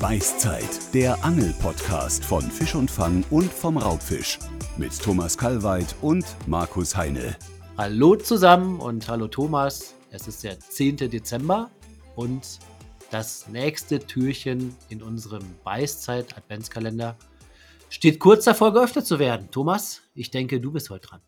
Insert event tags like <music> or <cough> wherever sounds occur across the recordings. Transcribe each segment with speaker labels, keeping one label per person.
Speaker 1: Beißzeit, der Angel-Podcast von Fisch und Fang und vom Raubfisch. Mit Thomas Kalweit und Markus Heine.
Speaker 2: Hallo zusammen und hallo Thomas. Es ist der 10. Dezember und das nächste Türchen in unserem Beißzeit-Adventskalender steht kurz davor geöffnet zu werden. Thomas, ich denke, du bist heute dran.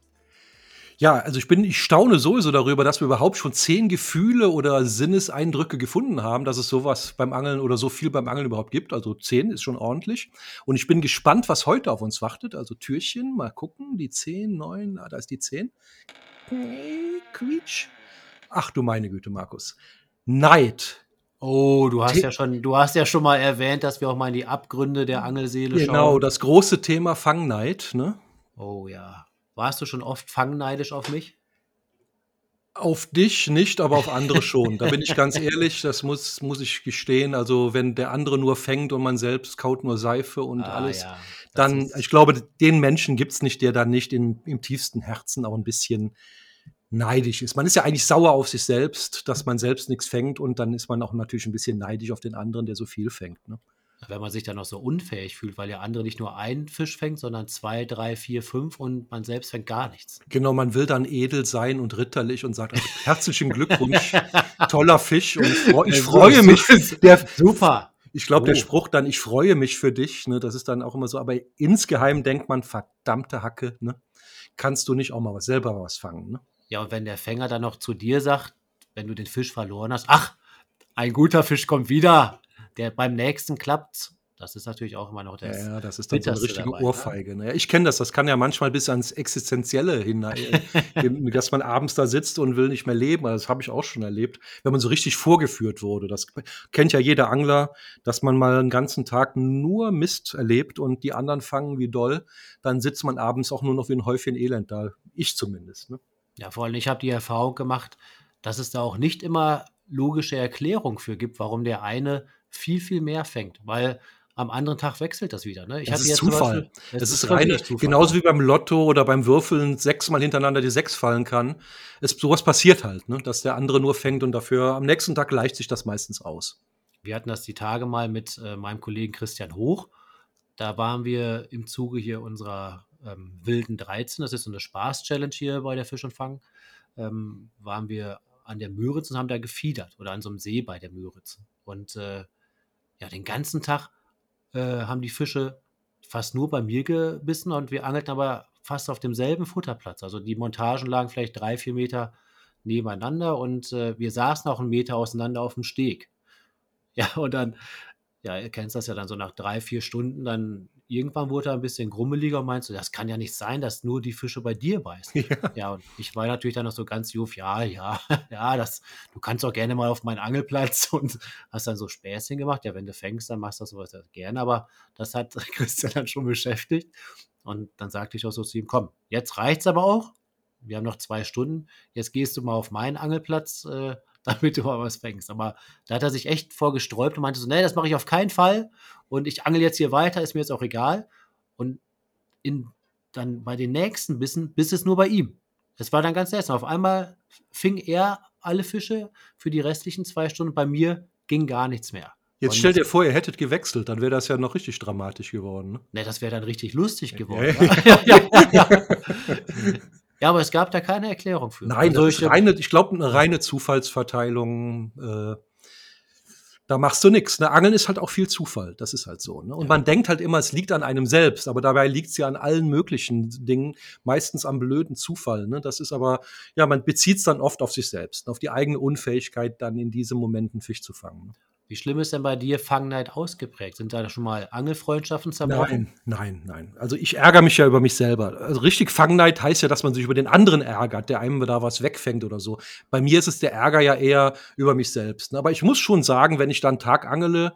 Speaker 3: Ja, also ich bin, ich staune sowieso darüber, dass wir überhaupt schon zehn Gefühle oder Sinneseindrücke gefunden haben, dass es sowas beim Angeln oder so viel beim Angeln überhaupt gibt. Also zehn ist schon ordentlich. Und ich bin gespannt, was heute auf uns wartet. Also Türchen, mal gucken, die zehn, neun, ah, da ist die zehn. Quietsch. Ach du meine Güte, Markus. Neid.
Speaker 2: Oh, du hast The ja schon, du hast ja schon mal erwähnt, dass wir auch mal in die Abgründe der Angelseele
Speaker 3: genau,
Speaker 2: schauen.
Speaker 3: Genau, das große Thema Fangneid, ne?
Speaker 2: Oh ja. Warst du schon oft fangneidisch auf mich?
Speaker 3: Auf dich nicht, aber auf andere schon. Da bin ich ganz ehrlich, das muss, muss ich gestehen. Also, wenn der andere nur fängt und man selbst kaut nur Seife und ah, alles, ja, dann, ich glaube, den Menschen gibt es nicht, der dann nicht in, im tiefsten Herzen auch ein bisschen neidisch ist. Man ist ja eigentlich sauer auf sich selbst, dass man selbst nichts fängt und dann ist man auch natürlich ein bisschen neidisch auf den anderen, der so viel fängt. Ne?
Speaker 2: Wenn man sich dann noch so unfähig fühlt, weil der andere nicht nur einen Fisch fängt, sondern zwei, drei, vier, fünf und man selbst fängt gar nichts.
Speaker 3: Genau, man will dann edel sein und ritterlich und sagt, herzlichen Glückwunsch, toller Fisch und ich, freu, ich freue mich.
Speaker 2: Der, <laughs> super.
Speaker 3: Ich glaube, oh. der Spruch dann, ich freue mich für dich, ne, das ist dann auch immer so, aber insgeheim denkt man, verdammte Hacke, ne, kannst du nicht auch mal was, selber was fangen, ne?
Speaker 2: Ja, und wenn der Fänger dann noch zu dir sagt, wenn du den Fisch verloren hast, ach, ein guter Fisch kommt wieder, der beim nächsten klappt. Das ist natürlich auch immer noch
Speaker 3: das. Ja, ja das ist dann so eine richtige dabei, ne? Ohrfeige. Ne? Ich kenne das. Das kann ja manchmal bis ans Existenzielle hinein, <laughs> dass man abends da sitzt und will nicht mehr leben. Also das habe ich auch schon erlebt, wenn man so richtig vorgeführt wurde. Das kennt ja jeder Angler, dass man mal einen ganzen Tag nur Mist erlebt und die anderen fangen wie doll. Dann sitzt man abends auch nur noch wie ein Häufchen Elend da. Ich zumindest. Ne?
Speaker 2: Ja, vor allem, ich habe die Erfahrung gemacht, dass es da auch nicht immer logische Erklärung für gibt, warum der eine viel, viel mehr fängt, weil am anderen Tag wechselt das wieder. Ne?
Speaker 3: Ich das ist Zufall. Beispiel, das, das, ist, ist rein, Zufall. genauso wie beim Lotto oder beim Würfeln sechsmal hintereinander die sechs fallen kann. Es, sowas passiert halt, ne? dass der andere nur fängt und dafür am nächsten Tag gleicht sich das meistens aus.
Speaker 2: Wir hatten das die Tage mal mit äh, meinem Kollegen Christian Hoch. Da waren wir im Zuge hier unserer ähm, wilden 13, das ist so eine Spaß-Challenge hier bei der Fisch und Fang, ähm, waren wir an der Müritz und haben da gefiedert oder an so einem See bei der Müritz. Und äh, ja, den ganzen Tag äh, haben die Fische fast nur bei mir gebissen und wir angelten aber fast auf demselben Futterplatz. Also die Montagen lagen vielleicht drei, vier Meter nebeneinander und äh, wir saßen auch einen Meter auseinander auf dem Steg. <laughs> Ja, und dann, ja, ihr kennt das ja dann so nach drei, vier Stunden, dann irgendwann wurde er ein bisschen grummeliger und meinte so, das kann ja nicht sein, dass nur die Fische bei dir beißen. <laughs> Ja. ja, und ich war natürlich dann noch so ganz jovial, ja, <laughs> ja, das, du kannst auch gerne mal auf meinen Angelplatz <laughs> und hast dann so Späßchen gemacht. Ja, wenn du fängst, dann machst du das sowas gerne, aber das hat Christian dann schon beschäftigt. Und dann sagte ich auch so zu ihm, komm, jetzt reicht's aber auch. Wir haben noch zwei Stunden. Jetzt gehst du mal auf meinen Angelplatz, äh, <laughs> damit du mal was fängst. Aber da hat er sich echt vorgesträubt und meinte so, nee, das mache ich auf keinen Fall. Und ich angel jetzt hier weiter, ist mir jetzt auch egal. Und in, dann bei den nächsten Bissen biss es nur bei ihm. Es war dann ganz seltsam. Auf einmal fing er alle Fische für die restlichen zwei Stunden. Bei mir ging gar nichts mehr.
Speaker 3: Jetzt stell dir vor, ihr hättet gewechselt, dann wäre das ja noch richtig dramatisch geworden. Ne,
Speaker 2: ne das wäre dann richtig lustig geworden. <laughs> <laughs> ja, ja, ja, ja, aber es gab da keine Erklärung für.
Speaker 3: Nein, also ich, reine, ich glaube, eine reine Zufallsverteilung. Äh, da machst du nichts. Ne? Angeln ist halt auch viel Zufall. Das ist halt so. Ne? Und ja. man denkt halt immer, es liegt an einem selbst, aber dabei liegt es ja an allen möglichen Dingen, meistens am blöden Zufall. Ne? Das ist aber, ja, man bezieht es dann oft auf sich selbst, auf die eigene Unfähigkeit, dann in diesem Moment einen Fisch zu fangen. Ne?
Speaker 2: Wie schlimm ist denn bei dir Fangneid ausgeprägt? Sind da schon mal Angelfreundschaften zerbrochen?
Speaker 3: Nein, nein, nein. Also ich ärgere mich ja über mich selber. Also richtig Fangneid heißt ja, dass man sich über den anderen ärgert, der einem da was wegfängt oder so. Bei mir ist es der Ärger ja eher über mich selbst. Aber ich muss schon sagen, wenn ich dann Tag angele,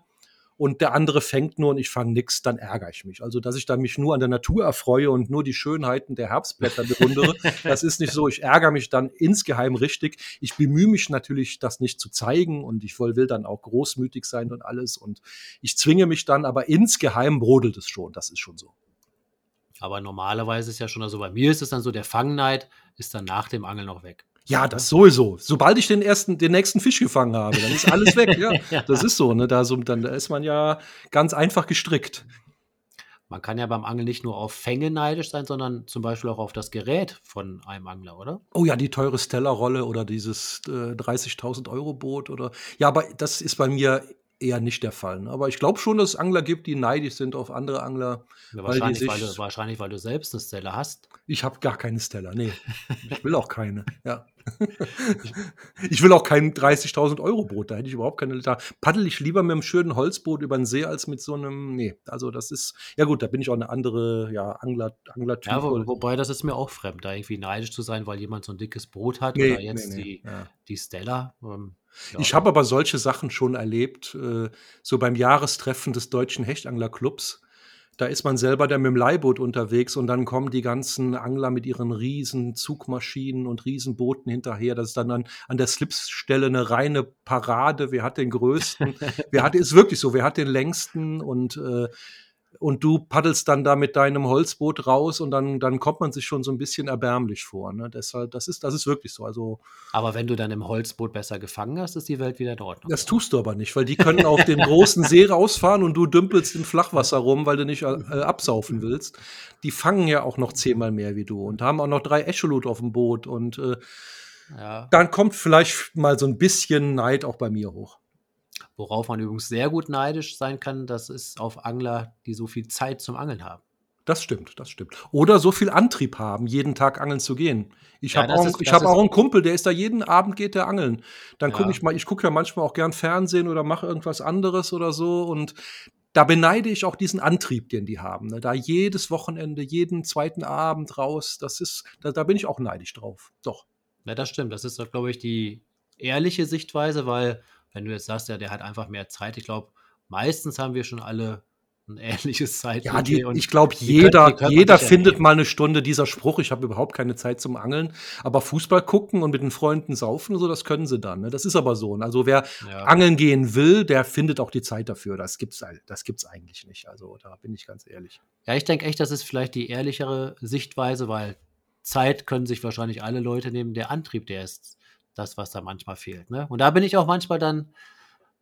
Speaker 3: und der andere fängt nur und ich fange nix, dann ärgere ich mich. Also, dass ich da mich nur an der Natur erfreue und nur die Schönheiten der Herbstblätter bewundere, <laughs> das ist nicht so. Ich ärgere mich dann insgeheim richtig. Ich bemühe mich natürlich, das nicht zu zeigen und ich will dann auch großmütig sein und alles und ich zwinge mich dann, aber insgeheim brodelt es schon. Das ist schon so.
Speaker 2: Aber normalerweise ist ja schon, also bei mir ist es dann so, der Fangneid ist dann nach dem Angeln noch weg.
Speaker 3: Ja, das sowieso. Sobald ich den ersten, den nächsten Fisch gefangen habe, dann ist alles weg. Ja, <laughs> das ist so. Ne? Da, so dann, da ist man ja ganz einfach gestrickt.
Speaker 2: Man kann ja beim Angeln nicht nur auf Fänge neidisch sein, sondern zum Beispiel auch auf das Gerät von einem Angler, oder?
Speaker 3: Oh ja, die teure Stella-Rolle oder dieses äh, 30.000 Euro Boot oder. Ja, aber das ist bei mir eher nicht der Fall. Ne? Aber ich glaube schon, dass es Angler gibt, die neidisch sind auf andere Angler.
Speaker 2: Ja, wahrscheinlich, weil, weil, du, wahrscheinlich, weil du selbst eine Stella hast.
Speaker 3: Ich habe gar keine Stella, nee. ich will auch keine, ja. Ich will auch kein 30.000 Euro Boot, da hätte ich überhaupt keine. Da paddel ich lieber mit einem schönen Holzboot über den See als mit so einem. Nee, also das ist. Ja, gut, da bin ich auch eine andere ja, Angler, Angler-Typ.
Speaker 2: Ja, wo, wobei das ist mir auch fremd, da irgendwie neidisch zu sein, weil jemand so ein dickes Boot hat nee, oder jetzt nee, nee, die, ja. die Stella. Ähm,
Speaker 3: ja. Ich habe aber solche Sachen schon erlebt, äh, so beim Jahrestreffen des Deutschen Hechtanglerclubs. Da ist man selber dann mit dem Leihboot unterwegs und dann kommen die ganzen Angler mit ihren riesen Zugmaschinen und Riesenbooten hinterher. Das ist dann an, an der Slipsstelle eine reine Parade. Wer hat den größten? <laughs> wer hat, ist wirklich so, wer hat den längsten? Und äh, und du paddelst dann da mit deinem Holzboot raus und dann, dann kommt man sich schon so ein bisschen erbärmlich vor. Ne? Deshalb, das ist, das ist wirklich so. Also,
Speaker 2: aber wenn du dann im Holzboot besser gefangen hast, ist die Welt wieder in Ordnung.
Speaker 3: Das tust du aber nicht, weil die können auf den großen See rausfahren und du dümpelst im Flachwasser rum, weil du nicht äh, absaufen willst. Die fangen ja auch noch zehnmal mehr wie du und haben auch noch drei Echolot auf dem Boot und äh, ja. dann kommt vielleicht mal so ein bisschen Neid auch bei mir hoch.
Speaker 2: Worauf man übrigens sehr gut neidisch sein kann, das ist auf Angler, die so viel Zeit zum Angeln haben.
Speaker 3: Das stimmt, das stimmt. Oder so viel Antrieb haben, jeden Tag angeln zu gehen. Ich ja, habe auch, ich hab auch einen Kumpel, der ist da jeden Abend geht der angeln. Dann ja. gucke ich mal, ich gucke ja manchmal auch gern Fernsehen oder mache irgendwas anderes oder so und da beneide ich auch diesen Antrieb, den die haben. Ne? Da jedes Wochenende, jeden zweiten Abend raus, das ist, da, da bin ich auch neidisch drauf. Doch.
Speaker 2: Ja, das stimmt. Das ist, glaube ich, die ehrliche Sichtweise, weil wenn du jetzt sagst, ja, der hat einfach mehr Zeit, ich glaube, meistens haben wir schon alle ein <laughs> ähnliches Zeit.
Speaker 3: Ja, die, ich glaube, jeder, können, jeder findet mal eine Stunde dieser Spruch, ich habe überhaupt keine Zeit zum Angeln. Aber Fußball gucken und mit den Freunden saufen, so, das können sie dann. Ne? Das ist aber so. Also wer ja. angeln gehen will, der findet auch die Zeit dafür. Das gibt's, das gibt's eigentlich nicht. Also da bin ich ganz ehrlich.
Speaker 2: Ja, ich denke echt, das ist vielleicht die ehrlichere Sichtweise, weil Zeit können sich wahrscheinlich alle Leute nehmen. Der Antrieb, der ist das, was da manchmal fehlt. Ne? Und da bin ich auch manchmal dann,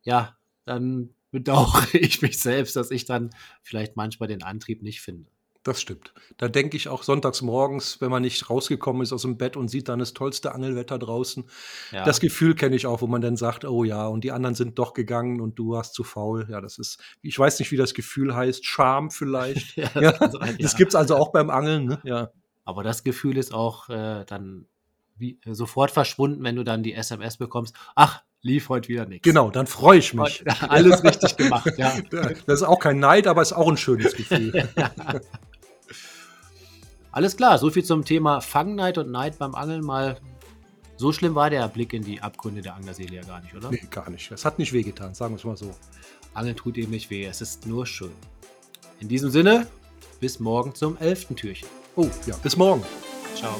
Speaker 2: ja, dann <laughs> bedauere ich mich selbst, dass ich dann vielleicht manchmal den Antrieb nicht finde.
Speaker 3: Das stimmt. Da denke ich auch sonntags morgens, wenn man nicht rausgekommen ist aus dem Bett und sieht dann das tollste Angelwetter draußen. Ja. Das Gefühl kenne ich auch, wo man dann sagt, oh ja, und die anderen sind doch gegangen und du warst zu faul. Ja, das ist, ich weiß nicht, wie das Gefühl heißt, Scham vielleicht. <laughs> ja, das, ja. Sein, ja. das gibt es also auch beim Angeln. Ne? Ja.
Speaker 2: Aber das Gefühl ist auch äh, dann wie, äh, sofort verschwunden, wenn du dann die SMS bekommst. Ach, lief heute wieder nichts.
Speaker 3: Genau, dann freue ich mich.
Speaker 2: Alles richtig gemacht, ja. <laughs>
Speaker 3: Das ist auch kein Neid, aber ist auch ein schönes Gefühl. <laughs>
Speaker 2: Alles klar, so viel zum Thema Fangneid und Neid beim Angeln. Mal so schlimm war der Blick in die Abgründe der Anglerseele ja gar nicht, oder?
Speaker 3: Nee, gar nicht. Es hat nicht wehgetan, sagen wir es mal so.
Speaker 2: Angeln tut eben nicht weh, es ist nur schön. In diesem Sinne, bis morgen zum elften Türchen.
Speaker 3: Oh, ja, bis morgen.
Speaker 2: Ciao.